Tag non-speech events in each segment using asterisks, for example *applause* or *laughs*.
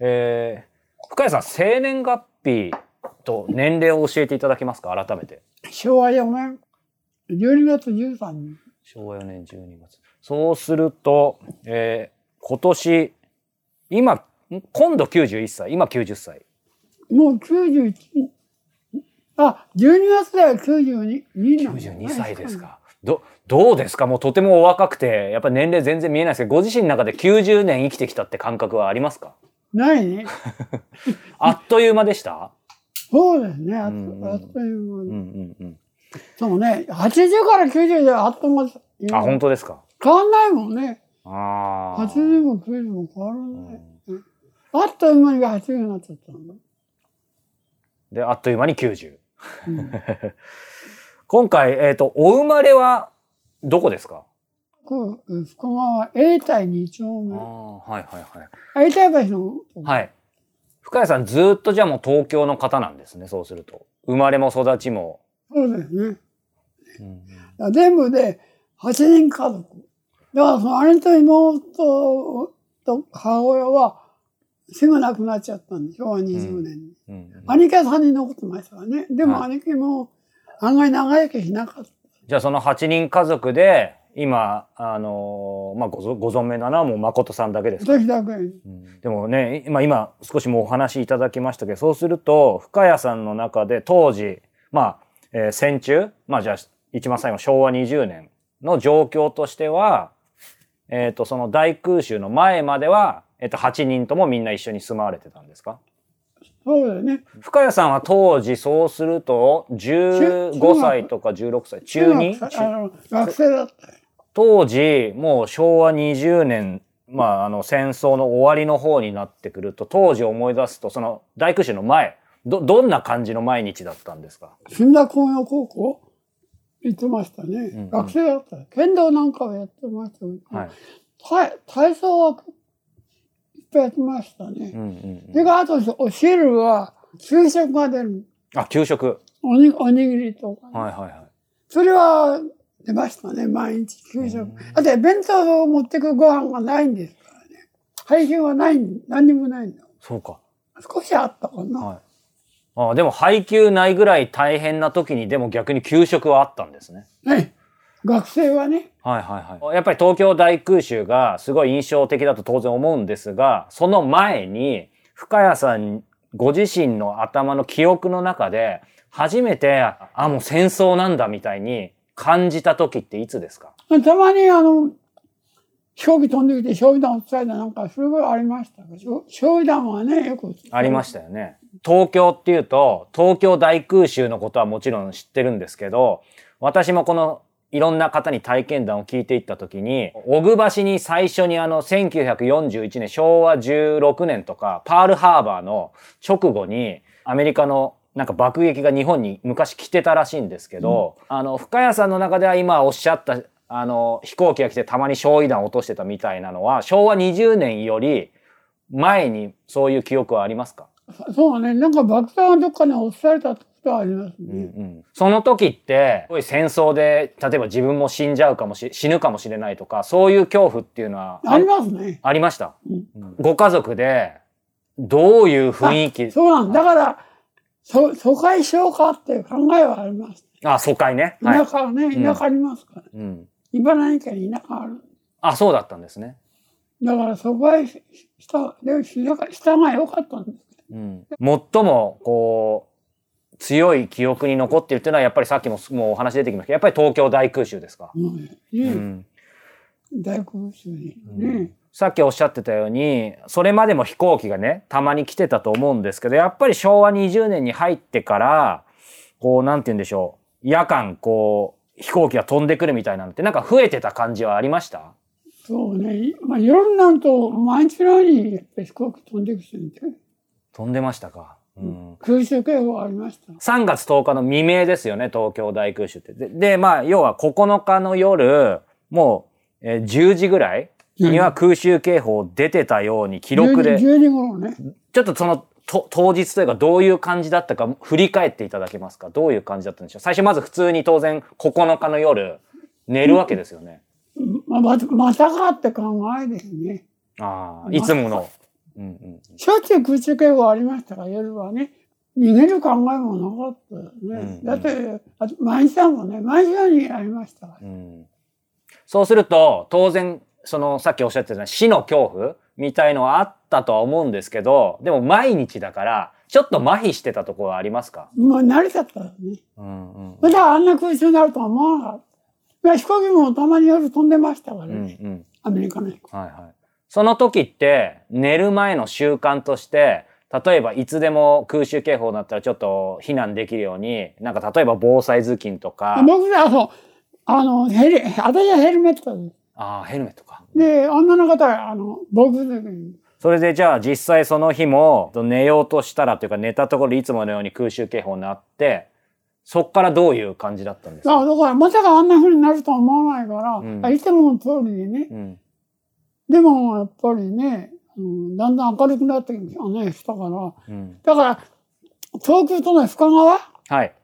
えー、深谷さん、生年月日と年齢を教えていただけますか？改めて。昭和4年、12月13日。昭和4年12月。そうすると、えー、今年、今、今度91歳、今90歳。もう91、あ、12月では92なんだ、ね、92歳ですか。ど、どうですか？もうとてもお若くて、やっぱり年齢全然見えないですけど、ご自身の中で90年生きてきたって感覚はありますか？ないね。*laughs* あっという間でした？そうですね。あっ,、という間で。うんうんうん。そうね。80から90であっという間。あ、本当ですか？変わんないもんね。ああ。80も90も変わらない。うんあっという間に80になっちゃったの。で、あっという間に90。うん *laughs* 今回、えっ、と、お生まれはどこですか？こう福川永代2丁あ目。あ、はいはいはい。永代橋の。はい。深谷さんずーっとじゃあもう東京の方なんですね、そうすると。生まれも育ちも。そうですね。うん全部で8人家族。だからその姉と妹と母親はすぐ亡くなっちゃったんで、昭和20年に。うんうん兄貴は3人残ってましたからね。でもはい兄貴も案外長生きしなかった。じゃあその8人家族で、今、あのーまあごぞご存命なのはもう誠さんだけですか、私だけに。うんでもね、今、今少しもうお話しいただきましたけど、そうすると、深谷さんの中で当時、まあ、えー戦中、まあじゃあ一番最後昭和20年の状況としては、えっ、と、その大空襲の前までは、えっ、と、8人ともみんな一緒に住まわれてたんですか？そうだよね。深谷さんは当時そうすると、15歳とか16歳、中 2? 学あの学生だったよ。当時、もう昭和20年、まあ、あの、戦争の終わりの方になってくると、当時思い出すと、その大空襲の前、ど、どんな感じの毎日だったんですか？新田工業高校行ってましたね。んうん学生だったよ。剣道なんかをやってましたけど、はい。体体操はいっぱいやってましたね。うんうんそれからあとお昼は給食が出る。うん。あ、給食。おにおにぎりとか、はいはいはい。それは出ましたね、毎日給食。だって弁当を持ってくご飯がないんですからね。配給はないん、何にもないんだ。そうか。少しあったかな。はい。あでも配給ないぐらい大変な時に、でも逆に給食はあったんですね。ね。学生はね。はいはいはい。やっぱり東京大空襲がすごい印象的だと当然思うんですが、その前に深谷さんご自身の頭の記憶の中で初めて、あ、もう戦争なんだみたいに感じた時っていつですか？たまにあの、飛行機飛んできて焼夷弾落とされたなんか、それぐらいありましたけど、焼夷弾はね、よく。ありましたよね。東京っていうと、東京大空襲のことはもちろん知ってるんですけど、私もこのいろんな方に体験談を聞いていったときに、小具橋に最初にあの1941年、昭和16年とか、パールハーバーの直後に、アメリカのなんか爆撃が日本に昔来てたらしいんですけど、あの、深谷さんの中では今おっしゃった、あの、飛行機が来てたまに焼夷弾を落としてたみたいなのは、昭和20年より前にそういう記憶はありますか？そうね、なんか爆弾がどっかに落とされたことはありますうんね。うんその時って、すごい戦争で、例えば自分も死んじゃうかもし、死ぬかもしれないとか、そういう恐怖っていうのはありますね。ありました、うんご家族で、どういう雰囲気？そうなんだ。だから、そ疎開しようかっていう考えはあります。あ、疎開ね。はい田舎はね、うん田舎ありますから。うん。茨城県に田舎ある。あ、そうだったんですね。だから疎開しした、でしたが良かったんです。うん。最も、こう、強い記憶に残っているっていうのは、やっぱりさっきももうお話出てきましたけど、やっぱり東京大空襲ですか？もうね、うん。大空襲にうんね。さっきおっしゃってたように、それまでも飛行機がね、たまに来てたと思うんですけど、やっぱり昭和20年に入ってから、こう、なんて言うんでしょう。夜間、こう、飛行機が飛んでくるみたいなのって、なんか増えてた感じはありました？そうね。まあ夜になると毎日のようにやっぱり飛行機飛んできてるんで。飛んでましたか。うん。空襲警報ありました。3月10日の未明ですよね、東京大空襲って。で、でまあ、要は9日の夜、もう、えー10時ぐらいには空襲警報出てたように記録で、10時 ,10 時頃ね。ちょっとそのと当日というかどういう感じだったか振り返っていただけますか？どういう感じだったんでしょう？最初まず普通に当然9日の夜寝るわけですよね。まあ、またまたかって考えですね。ああ、いつものうんうんしょっちゅう空中警報ありましたから、夜はね。逃げる考えもなかったよね。うんだって、あ毎日だもんね。毎日にありましたから。うんそうすると、当然、その、さっきおっしゃってた死の恐怖みたいのはあったとは思うんですけど、でも毎日だから、ちょっと麻痺してたところはありますか？もう慣れちゃったよね。うんうんまだあんな空中になるとは思わなかった。飛行機もたまに夜飛んでましたからうんね。うん。アメリカの飛行機。はいはい。その時って、寝る前の習慣として、例えばいつでも空襲警報になったらちょっと避難できるように、なんか例えば防災頭巾とか、僕ら、そう、あの、ヘル、私はヘルメットでああ、ヘルメットか。で、女の方は、あの、僕の時に、それでじゃあ実際その日も寝ようとしたらというか寝たところでいつものように空襲警報になって、そっからどういう感じだったんですか？あだから、まさかあんな風になるとは思わないから、うんあいつもの通りでね。うん。でも、やっぱりね、うん、だんだん明るくなってきたね、したから。うん。だから、東京都の深川？はい。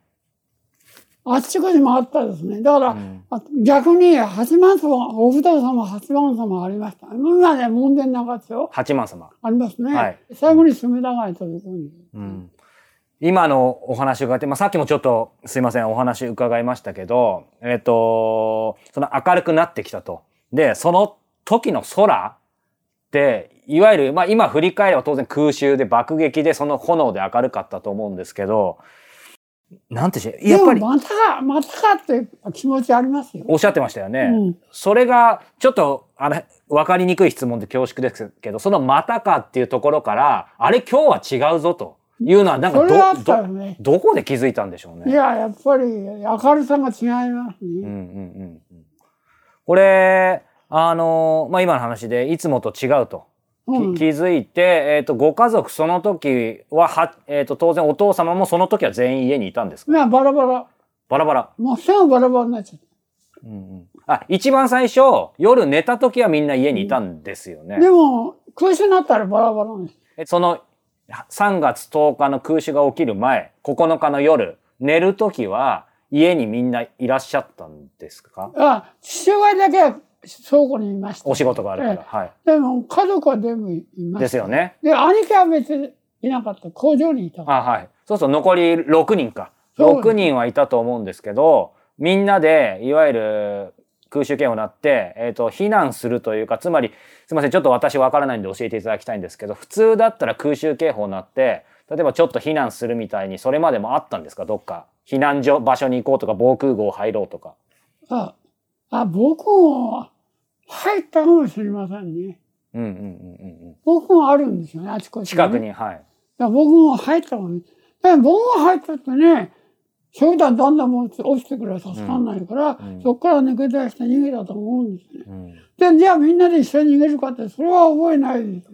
あっちこっち回ったですね。だから、うんあ逆に八幡様、お不動様、八幡様ありました。今ね、門前仲ですよ。八幡様。ありますね。はい最後に隅田川というふうに。うん。今のお話伺って、まあ、さっきもちょっとすいません、お話伺いましたけど、えっ、と、その明るくなってきたと。で、その時の空って、いわゆる、まあ今振り返れば当然空襲で爆撃でその炎で明るかったと思うんですけど、なんてしやっぱりまたか、またかって気持ちありますよ。おっしゃってましたよね。うんそれが、ちょっと、あれ、わかりにくい質問で恐縮ですけど、そのまたかっていうところから、あれ今日は違うぞというのは、なんかど、ったよど、ね。どこで気づいたんでしょうね。いや、やっぱり明るさが違いますね。うんうんうんうん。これ、あの、まあ、今の話で、いつもと違うと。きうん気づいて、えっ、と、ご家族その時は、は、えっ、と、当然お父様もその時は全員家にいたんですか？いや、バラバラ。バラバラ。もうすぐバラバラになっちゃった。うんうん。あ、一番最初、夜寝た時はみんな家にいたんですよね。でも、空襲になったらバラバラなんです。えその3月10日の空襲が起きる前、9日の夜、寝る時は家にみんないらっしゃったんですか？あ、父親だけは倉庫にいました。お仕事があるから。えはい。えでも、家族は全部いました。ですよね。で、兄貴は別にいなかった。工場にいたから。あ、はい。そうそう、残り6人か。そう6人はいたと思うんですけど、みんなで、いわゆる空襲警報になって、えっ、と、避難するというか、つまり、すいません、ちょっと私わからないんで教えていただきたいんですけど、普通だったら空襲警報になって、例えばちょっと避難するみたいに、それまでもあったんですか？どっか。避難所、場所に行こうとか、防空壕入ろうとか。あ、あ、僕も入ったかもしれませんね。うんうんうんうんうん。僕もあるんですよね、あちこち、ね。近くに、はい。だ僕も入ったかも。でも僕が入ったってね、それだだんだんもう落ちてくれば助かんないから、うんそこから抜け出して逃げたと思うんですね。うん、で、じゃあみんなで一緒に逃げるかって、それは覚えないです。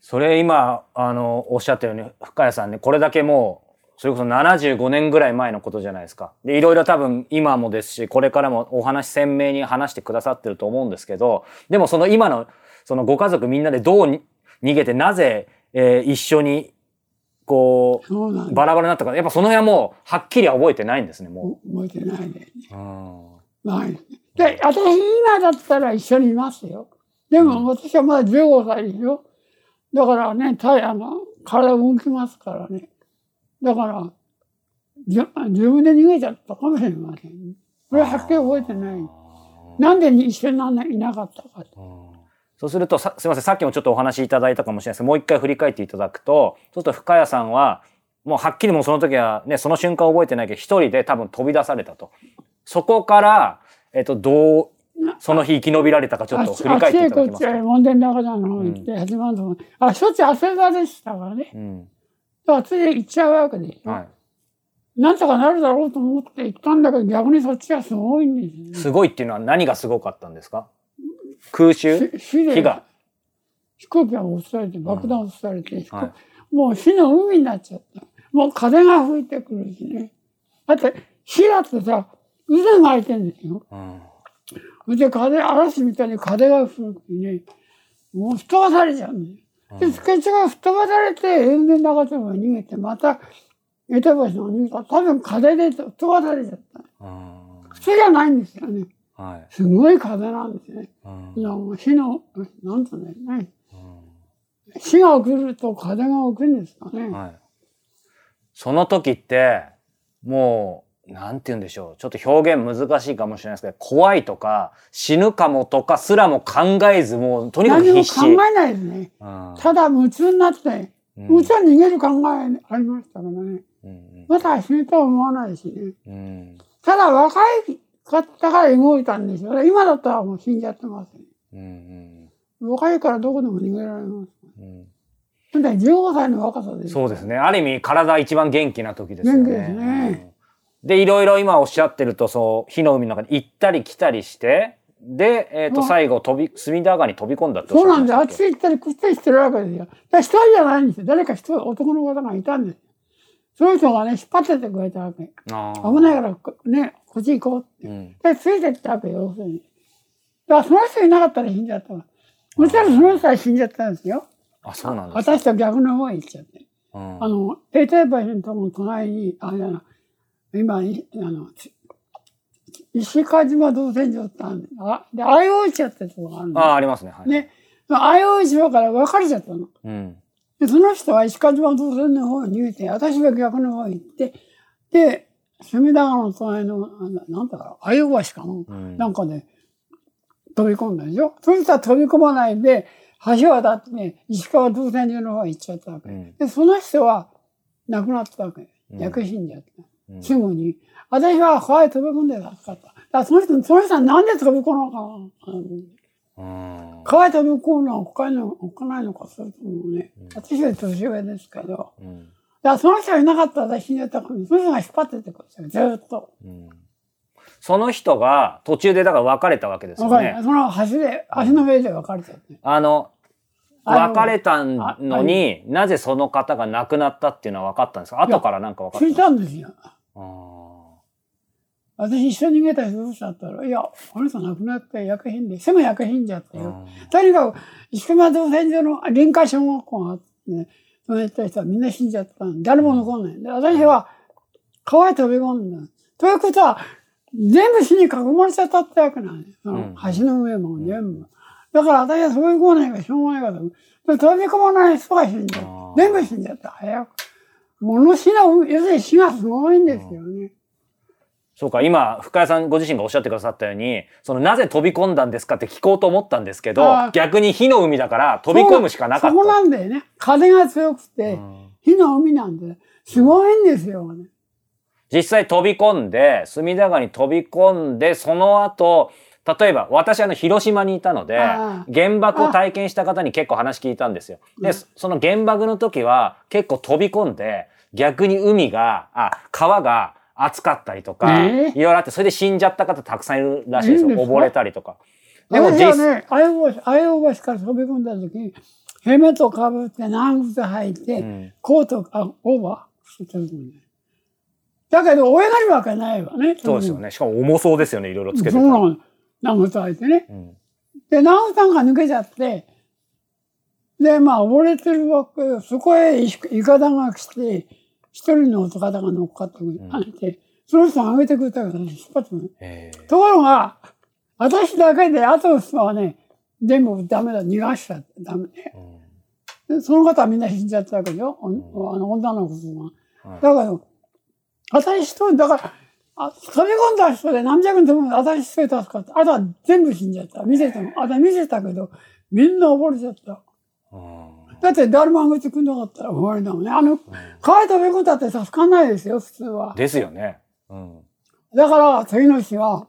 それ今、あの、おっしゃったように、深谷さんね、これだけもう、それこそ75年ぐらい前のことじゃないですか。で、いろいろ多分今もですし、これからもお話鮮明に話してくださってると思うんですけど、でもその今の、そのご家族みんなでどうに逃げて、なぜ、えー一緒に、こう、バラバラになったか、やっぱその辺はもう、はっきりは覚えてないんですね、もす。覚えてないで。う。うんないで私今だったら一緒にいますよ。でも私はまだ15歳でしょ。だからね、体あの体動きますからね。だから、じゅ自分で逃げちゃったかもしれません。これははっきり覚えてない。なんで一緒になんないなかったかと。そうするとさ、すみません、さっきもちょっとお話しいただいたかもしれないですもう一回振り返っていただくと、そうすると深谷さんは、もうはっきりもうその時はね、その瞬間覚えてないけど、一人で多分飛び出されたと。そこから、えっと、どう、その日生き延びられたかちょっと振り返っていただけあっちへこっちますか。へ門前仲田の方に行って、始まるとあ、しょっちゅう汗座でしたからね。うん。だからつい行っちゃうわけでしょ？はい。なんとかなるだろうと思って行ったんだけど、逆にそっちがすごいんですよね。すごいっていうのは何がすごかったんですか？空襲？火が？飛行機が落とされて、爆弾落とされて、はい。もう火の海になっちゃった。もう風が吹いてくるしね。だって、火だってさ、渦が開いてんですよ。うん。で風、嵐みたいに風が吹くにね、もう吹っ飛ばされちゃうんですよ。で、スケッチが吹っ飛ばされて、永年長丁場に逃げて、また、江戸橋の逃げた。多分風で吹っ飛ばされちゃった。うん普通じゃないんですよね。はい。すごい風なんですね。うんもう火の、なんとね、ね、うん死が起きると風が起きるんですかね。はい。その時って、もう、なんて言うんでしょう。ちょっと表現難しいかもしれないですけど、怖いとか、死ぬかもとかすらも考えず、もう、とにかく何も必死。考えないですね。うんただ夢中になって、うん夢中に逃げる考えありましたからね。うんまた死ぬとは思わないしね。うんただ若いかったから動いたんですよ。今だったらもう死んじゃってます、ね。うん若いからどこでも逃げられます。うんだって15歳の若さです。そうですね。ある意味、体一番元気な時ですよね。元気ですねうんで、いろいろ今おっしゃってると、そう、火の海の中に行ったり来たりして、で、えっ、と、うん最後、飛び、隅田川に飛び込んだってそうなんです。あっち行ったりこっち行ってるわけですよ。一人じゃないんですよ。誰か一人、男の方がいたんです。その人がね、引っ張ってってくれたわけ。危ないからこ、ね、こっち行こうって。うん。で、ついてったわけよ、要するに。だからその人いなかったら死んじゃったわ。そしたらその人は死んじゃったんですよ。あ、そうなんですか。私と逆の方へ行っちゃって。うんあの、永定橋のとこの隣に、あれだな、今、いあの、ち石川島造船所ってあるんで、あ、で、相生市ってとこがあるんであー、ありますね。はい。ね。相生島から分かれちゃったの。うん。で、その人は石川島造船の方に逃げて、私は逆の方に行って、で、隅田川の隣の、なんだかな、相生橋かの、うんなんかで、飛び込んだでしょそしたら飛び込まないで、橋渡ってね、石川造船所の方へ行っちゃったわけ。うんで、その人は亡くなったわけ。うん逆死んじゃった。うんすぐに。私は川へ飛び込んでなかった。だその人、その人はなんで飛び込むのかなうん。川へ飛び込むのは他に他ないのか、それともね、私より年上ですけど。だかうん。らその人がいなかったら私死んじゃったから、その人が引っ張ってってくるんですよ、ずーっと。うんその人が途中でだから別れたわけですよね。その橋で、橋の上で別れちゃって。あの、別れたのになぜその方が亡くなったっていうのは分かったんですか？後からなんか分かった聞いんですかたんですよ。あ私一緒に逃げた人どうしたったら、いや、あの人亡くなって薬品で、すぐ薬品じゃってーよ。とにかく、石熊造船所の臨海小学校があってね、その行った人はみんな死んじゃったんで誰も残んない。で、私は川へ飛び込んだ。ということは、全部死に囲まれちゃったってわけなんです。そのうん橋の上も全部。だから私はそういう来ないからしょうがないから。で飛び込まない人が死んじゃあうー。全部死んじゃった。早く。物死の、要するに死がすごいんですよね。そうか、今、深谷さんご自身がおっしゃってくださったように、そのなぜ飛び込んだんですかって聞こうと思ったんですけど逆に火の海だから飛び込むしかなかった。そこなんだよね。風が強くて、うん火の海なんで、すごいんですよ、ね。実際飛び込んで、隅田川に飛び込んで、その後、例えば、私あの、広島にいたのであ、原爆を体験した方に結構話聞いたんですよ。で、その原爆の時は結構飛び込んで、逆に海が、あ、川が熱かったりとか、えいろいろあって、それで死んじゃった方たくさんいるらしいですよ。溺れたりとか。でも実私はね、あや橋、あや橋から飛び込んだ時に、ヘルメットをかぶって長靴履いて、んコート、あ、オーバーしてるんで。だけど、泳げるわけないわね。そうですよね。しかも重そうですよね、いろいろつけて。そうなの。長靴履いてね。うんで、長靴が抜けちゃって、で、まあ、溺れてるわけよ。そこへいいかだが来て、一人の男方が乗っかってくれて、その人が上げてくれたから、引っ張ってくる。えーところが、私だけで、後の人はね、全部ダメだ、逃がしちゃってダメね。でその方はみんな死んじゃったわけよ。おあの女の子が。はいだけど、私一人、だから、あ飛び込んだ人で何百人とも私一人助かった。あとは全部死んじゃった。見せても。あとは見せたけど、みんな溺れちゃった。うんだって誰も上げてくんなかったら終わりだもんね。あの、川へ飛び込んだって助かんないですよ、普通は。ですよね。うん。だから、次の日は、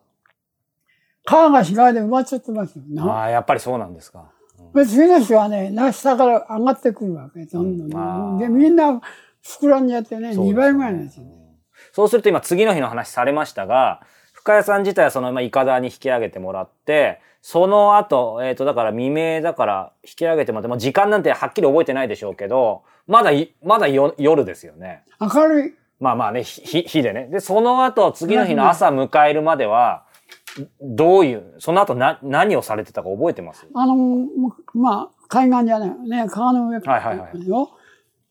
川が被害で埋まっちゃってますよ。なああ、やっぱりそうなんですか。で次の日はね、な下から上がってくるわけ。どんどんどん。で、みんな膨らんじゃってね、2ね倍ぐらいなんですよ。そうすると今次の日の話されましたが、深谷さん自体はその、まあ、イカダに引き上げてもらって、その後、えっ、と、だから未明だから引き上げてもらって、まあ、時間なんてはっきり覚えてないでしょうけど、まだい、まだよ夜ですよね。明るい。まあまあね、ひ、日でね。で、その後、次の日の朝迎えるまでは、どういう、その後な、何をされてたか覚えてます？あの、もうまあ、海岸じゃないよね、川の上から。はいはいはいよ。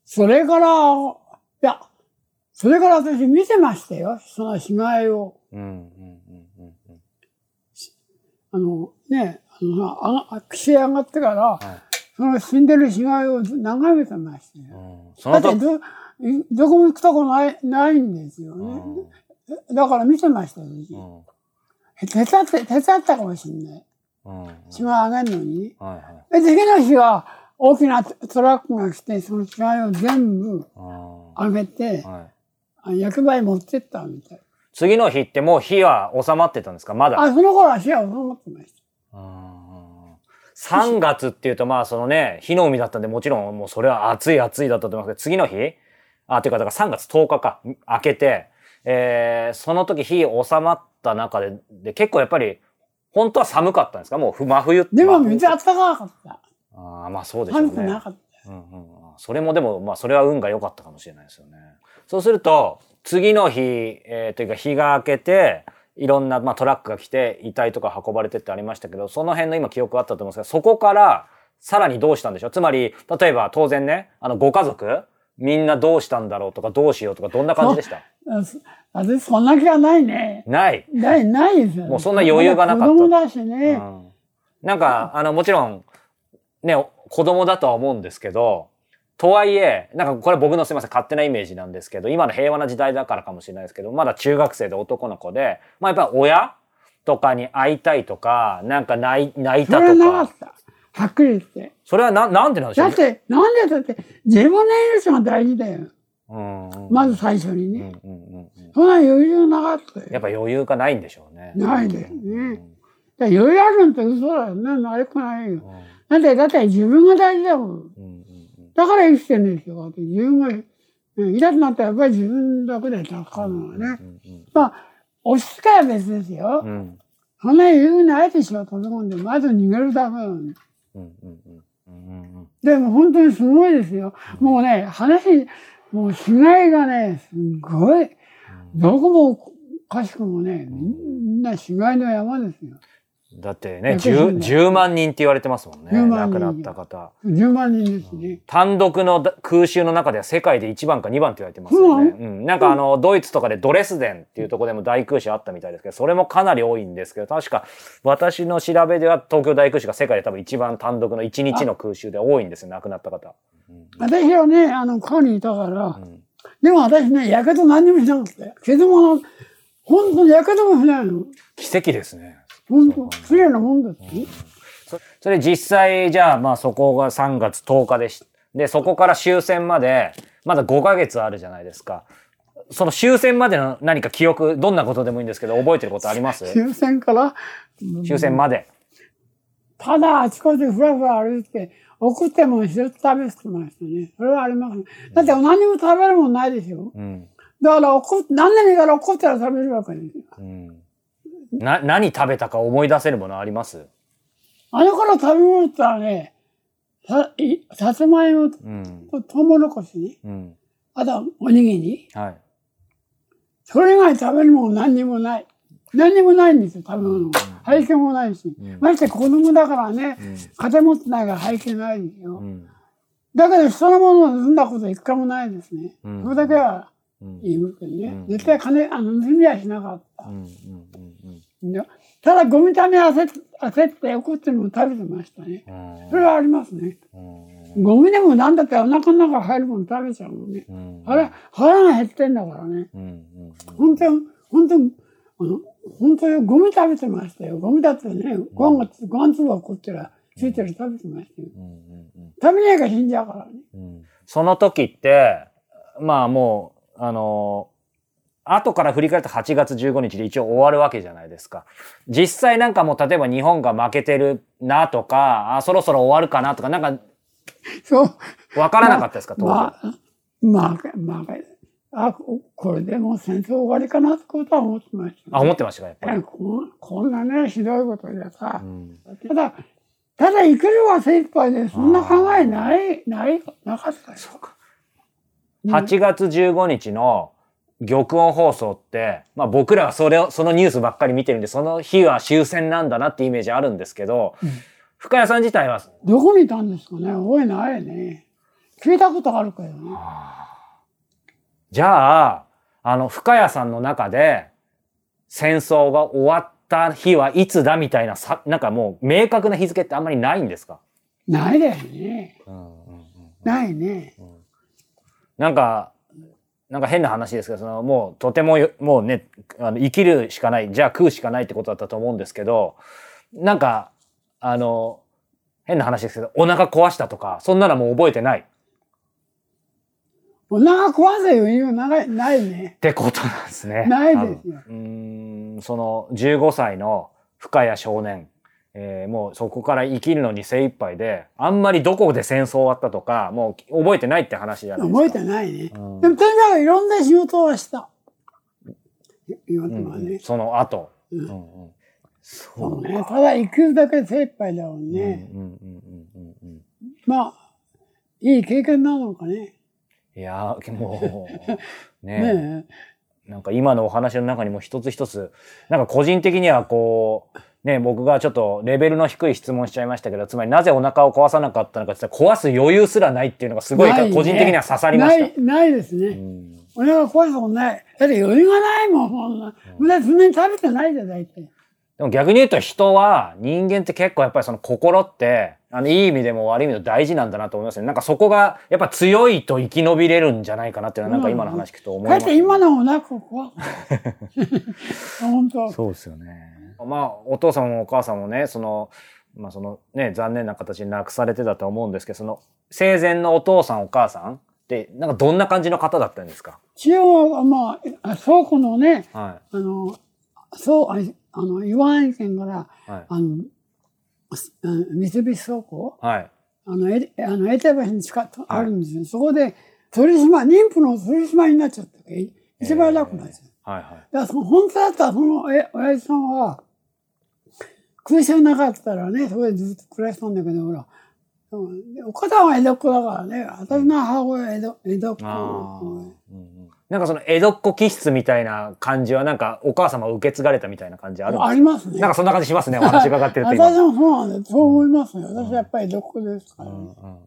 それから、いや、それから私見てましたよ、その被害を。あの、ね、あの、あが、岸へ上がってから、はいその死んでる死骸を眺めてましたよ。うんそだってど、どこも行くとこない、ないんですようね。んだから見てましたよ。うん手伝って、手伝ったかもしんない。うんうん死骸あげるのに。はいはいで、次の日は大きなトラックが来て、その死骸を全部ああげてー、はいあ役場に持ってったみたい。次の日ってもう火は収まってたんですか？まだ。あ、その頃は死は収まってました。うん3月っていうとまあそのね、火の海だったんでもちろんもうそれは暑い暑いだったと思いますけど、次の日？あ、っていうかだから3月10日か、明けて、えー、その時火収まった中で、で結構やっぱり、本当は寒かったんですか？もうふ真冬って。でも真冬水暖かかった。ああ、まあそうでしょうね。寒くなかった。うんうんうんそれもでも、まあそれは運が良かったかもしれないですよね。そうすると、次の日、えーというか日が明けて、いろんな、まあ、トラックが来て、遺体とか運ばれてってありましたけど、その辺の今記憶あったと思うんですが、そこから、さらにどうしたんでしょう？つまり、例えば当然ね、あの、ご家族みんなどうしたんだろうとか、どうしようとか、どんな感じでした？*laughs* 私、そんな気がないね。ない？ない、ないですよ。もうそんな余裕がなかった子供だしうね。んなんか、あの、もちろん、ね、子供だとは思うんですけど、とはいえ、なんかこれ僕のすいません、勝手なイメージなんですけど、今の平和な時代だからかもしれないですけど、まだ中学生で男の子で、まあやっぱ親とかに会いたいとか、なんか泣い泣いたとそれはなかかっ、た。はっきり言って。それはな、なんでなんでしょうだって、なんでだって、自分の命が大事だよ。うんうんまず最初にうんね。うんうんうんそんな余裕なかったよ。やっぱ余裕がないんでしょうね。ないですねうん余裕あるなんて嘘だよね。悪くないよ。うんだって、だって自分が大事だもんうんだから生きてるんですよ。自分が、うんいなくなったらやっぱり自分だけで助かるのはね。うんうんまあ、押し付けは別ですよ。うんうんそんな余裕ないでしょ、飛び込んで。まず逃げるだけなのに。うんうんうんうんうんでも本当にすごいですよ。もうね、話、もう被害がね、すごい、どこもかしくもね、みんな被害の山ですよ。だってね、やっぱり 10, 10万人って言われてますもんね。10万人亡くなった方。10万人ですね。単独のだ空襲の中では世界で1番か2番って言われてますよね。うん。なんかあの、ドイツとかでドレスデンっていうところでも大空襲あったみたいですけど、それもかなり多いんですけど、確か私の調べでは東京大空襲が世界で多分一番単独の1日の空襲で多いんですよ、亡くなった方。私はね、あの、川にいたから、んでも私ね、やけど何にもしなかったよ。傷も、本当にやけどもしないの。奇跡ですね。本当、綺麗なもんです？よ。そそれ実際、じゃあまあそこが3月10日でしで、そこから終戦まで、まだ5ヶ月あるじゃないですか。その終戦までの何か記憶、どんなことでもいいんですけど、覚えてることあります？終戦から、終戦まで。ただあちこちふらふら歩いて、送っても一つ食べてましたね。それはありますね。だって何も食べるもんないでしょ？うん。だから怒っ、何年目から怒ったら食べるわけですよ。うん。*laughs* な、何食べたか思い出せるものあります？あの頃食べ物って言ったらね、さ、いさつまいもうん。とトウモロコシね。うん。あとはおにぎり。はい。それ以外食べるもの何にもない。何にもないんですよ、食べ物が。背景もないし。んまして子供だからね、ん金持ってないから背景ないですよ。うん。だけど人のものを盗んだこと一回もないですね。うんそれだけはうん。言いますけどね。うん絶対金、あの、盗みはしなかったう。ん。うん。うん。でただ、ゴミため焦っ焦って怒ってるのも食べてましたね。うん。それはありますね。うん。ゴミでもなんだってお腹の中入るもの食べちゃうもんね。うん。あれ、腹が減ってんだからね。本当に、本当に、あの、本当にゴミ食べてましたよ。ゴミだってね、ご飯が、ご飯粒がこってら、ついてる食べてましたよ。食べないから死んじゃうからね。うんその時って、まあもう、あの、後から振り返ると8月15日で一応終わるわけじゃないですか。実際なんかもう例えば日本が負けてるなとか、あ、そろそろ終わるかなとか、なんかそう。わからなかったですか、当時？まあ、まあ、まあ、あ、ここれでもう戦争終わりかなってことは思ってました、あ、思ってましたか、やっぱり？えこんこんなね、ひどいことでさ、うんただ、ただ生きるは精一杯で、そんな考えない、ない、なかったよ。そうか。8月15日の玉音放送って、まあ僕らはそれを、そのニュースばっかり見てるんで、その日は終戦なんだなってイメージあるんですけど、深谷さん自体は、どこにいたんですかね？覚えないね。聞いたことあるけどね。じゃあ、あの、深谷さんの中で、戦争が終わった日はいつだみたいなさ、なんかもう明確な日付ってあんまりないんですか？ないだよね。うんうんうんないね。なんか、なんか変な話ですけど、そのもうとてもよもうね、あの生きるしかない、じゃあ食うしかないってことだったと思うんですけど、なんか、あの、変な話ですけど、お腹壊したとか、そんなのもう覚えてない？っお腹壊せ余裕ないないね。てことなんですね。ないですようーん、その15歳の深谷少年、えーもうそこから生きるのに精一杯で、あんまりどこで戦争終わったとか、もう覚えてないって話じゃないですか。覚えてないね。うんでもとにかくいろんな仕事はした。今うん。その後。うんうんうんそうね。ただ生きるだけで精一杯だもんね。うんうんうんうんうんまあ、いい経験なのかね。いやーもう *laughs* ねねなんか今のお話の中にも一つ一つなんか個人的にはこうね僕がちょっとレベルの低い質問しちゃいましたけどつまりなぜお腹を壊さなかったのかって壊す余裕すらないっていうのがすごいないね個人的には刺さりました。ない、ないですね。うんお腹壊したことない。だって余裕がないもん、そんな。だってそんなに食べてないじゃん、大体。でも逆に言うと人は人間って結構やっぱりその心ってあのいい意味でも悪い意味でも大事なんだなと思いますね。なんかそこがやっぱ強いと生き延びれるんじゃないかなっていうのはなんか今の話聞くと思います、だって今のお腹壊す。*laughs* 本当。そうですよね。まあ、お父さんもお母さんもね、その、まあそのね、残念な形に亡くされてたと思うんですけど、その、生前のお父さんお母さんって、なんかどんな感じの方だったんですか？一応、まあ、倉庫のね、はあの、そう、ああの、岩手県から、い。はい。あの、三菱倉庫？はい。あの、え、あの、エテ橋に近くあるんですよ。そこで、取締、妊婦の取締になっちゃった一番楽なんですよ。はいはい。だからその本当だったら、その、え、親父さんは、空襲なかったらね、そこでずっと暮らしたんだけど、ほら、お母さんは江戸っ子だからね、私の母親は江戸、江戸っ子。うん。なんかその江戸っ子気質みたいな感じはなんかお母様受け継がれたみたいな感じあるんですか？ありますね。なんかそんな感じしますね。お *laughs* 話伺ってると今。私もそうなんで、そう思いますよ。私はやっぱり江戸っ子ですからね。うんうんうんうん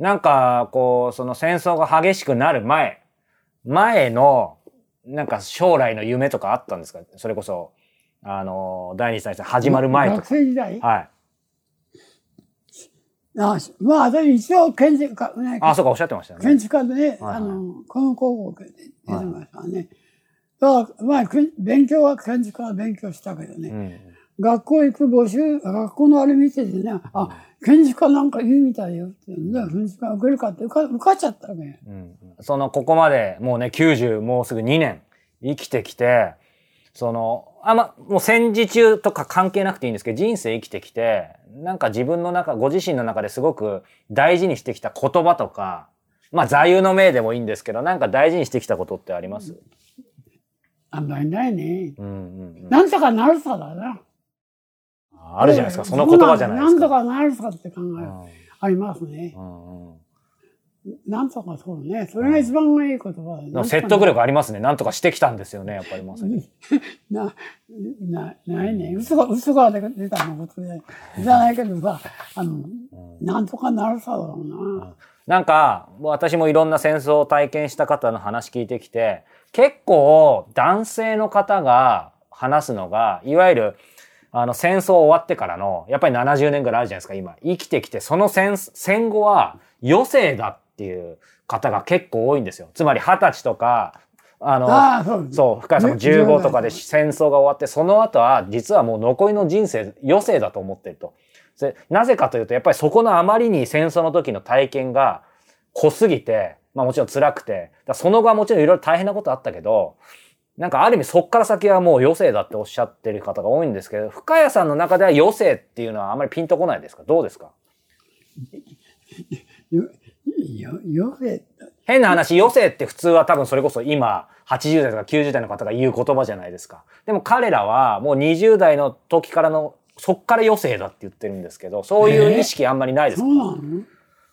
なんか、こう、その戦争が激しくなる前、前の、なんか将来の夢とかあったんですか？それこそ、あの、第二次大戦始まる前と学か。生時代？はい。あまあ、私一応建築家、ね、あ、そうか、おっしゃってましたよ建ね。築家でね、はいはいあの、この高校で出てましたね。だから、まあ、け勉強は建築家は勉強したけどね。うん。学校行く募集、学校のあれ見ててね、あ、建築家なんかいいみたいよって。じゃあ建築家受けるかって受か受かっちゃったわけ。うんその、ここまで、もうね、90、もうすぐ2年、生きてきて、その、あんま、もう戦時中とか関係なくていいんですけど、人生生きてきて、なんか自分の中、ご自身の中ですごく大事にしてきた言葉とか、まあ座右の銘でもいいんですけど、なんか大事にしてきたことってあります？あんまりないね。うんうんうん。なんとかなるさだな。あるじゃないですか、その言葉じゃないですか。なんとかなるさって考えうんありますね。うんうんなんとかそうね。それが一番いい言葉だね説得力ありますね。なんとかしてきたんですよね、やっぱりまさに。*laughs* な、な、ないね。嘘が、嘘が出たのことで、じゃないけどさ、あの、なんとかなるさだろうな。なんか、私もいろんな戦争を体験した方の話聞いてきて、結構男性の方が話すのが、いわゆる、あの戦争終わってからの、やっぱり70年ぐらいあるじゃないですか、今。生きてきて、その戦、戦後は余生だっていう方が結構多いんですよ。つまり二十歳とか、あの、ああ、そう。そう、深谷さんも15とかで戦争が終わって、その後は実はもう残りの人生余生だと思ってると。でなぜかというと、やっぱりそこのあまりに戦争の時の体験が濃すぎて、まあもちろん辛くて、その後はもちろんいろいろ大変なことあったけど、なんかある意味そっから先はもう余生だっておっしゃってる方が多いんですけど、深谷さんの中では余生っていうのはあまりピンとこないですか？どうですか？よ、よ、よせ、変な話、余生って普通は多分それこそ今、80代とか90代の方が言う言葉じゃないですか。でも彼らはもう20代の時からの、そっから余生だって言ってるんですけど、そういう意識あんまりないですか、そうなの？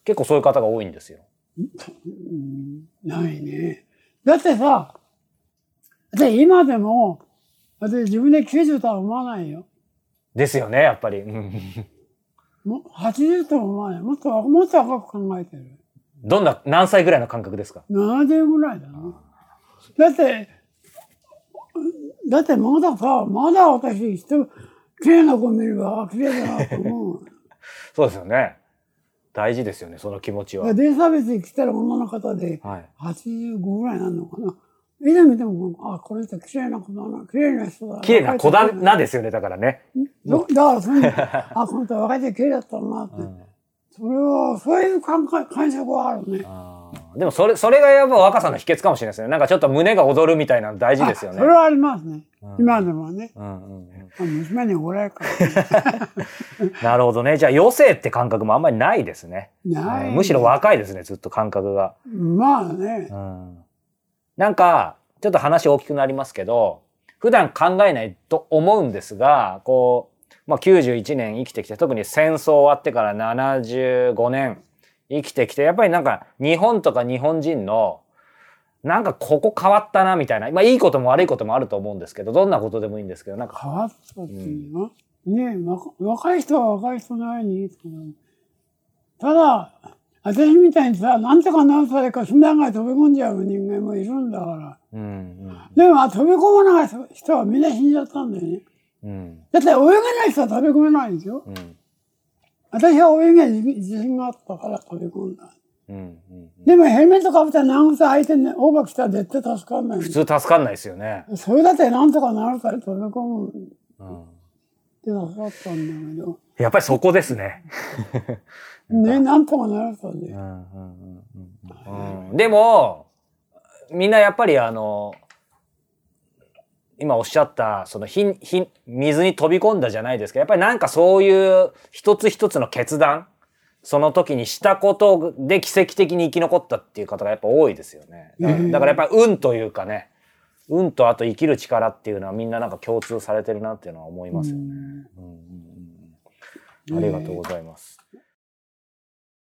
結構そういう方が多いんですよ。うんないね。だってさ、私今でも、私自分で90とは思わないよ。ですよね、やっぱり。うんもう80とは思わない。もっと、もっと若く考えてる。どんな、何歳ぐらいの感覚ですか？70ぐらいだな。だって、だってまださ、まだ私人、綺麗な子見れば、あ綺麗だなと思う。そうですよね。大事ですよね、その気持ちは。デイサービスに来てる女の方で、はい。85ぐらいなのかな。見てみても、あ、この人綺麗な子だな、綺麗な人だ。綺麗な子だなで。ですよね、だからね。だだからその、*laughs* あ、この人若い時綺麗だったなって。うんそれは、そういう感覚感触はあるね。でもそれ、それがやっぱ若さの秘訣かもしれないですね。なんかちょっと胸が躍るみたいなの大事ですよね。あそれはありますね。うん今でもね。うんうんうんあ娘におられるから。*laughs* なるほどね。じゃあ余生って感覚もあんまりないですね。ないうんむしろ若いですね、ずっと感覚が。まあね。うんなんか、ちょっと話大きくなりますけど、普段考えないと思うんですが、こう、まあ、91年生きてきて、特に戦争終わってから75年生きてきて、やっぱりなんか日本とか日本人の、なんかここ変わったなみたいな、まあいいことも悪いこともあると思うんですけど、どんなことでもいいんですけど、なんか、変わったっていうの？は、ねえ若若い人は若い人なりにいいと思う。ただ、私みたいにさ、なんとかなるされか砂が飛び込んじゃう人間もいるんだから。うん、うん、でも、飛び込まない人はみんな死んじゃったんだよね。うん、だって泳げない人は飛び込めないんですよ。うん、私は泳げ自信があったから飛び込んだ。うん、うん。でもヘルメットかぶったら長靴相手にオーバー来たら絶対助かんないん普通助かんないですよね。それだってなんとかなるから飛び込むってうん助かったんだけど。やっぱりそこですね。*laughs* ね、なんとかなるさで。でも、みんなやっぱりあの、今おっしゃった、そのひん、ひん、水に飛び込んだじゃないですか。やっぱりなんかそういう一つ一つの決断、その時にしたことで奇跡的に生き残ったっていう方がやっぱ多いですよね。だからだからやっぱり運というかね、運とあと生きる力っていうのはみんななんか共通されてるなっていうのは思いますよね。うんうんうんありがとうございます。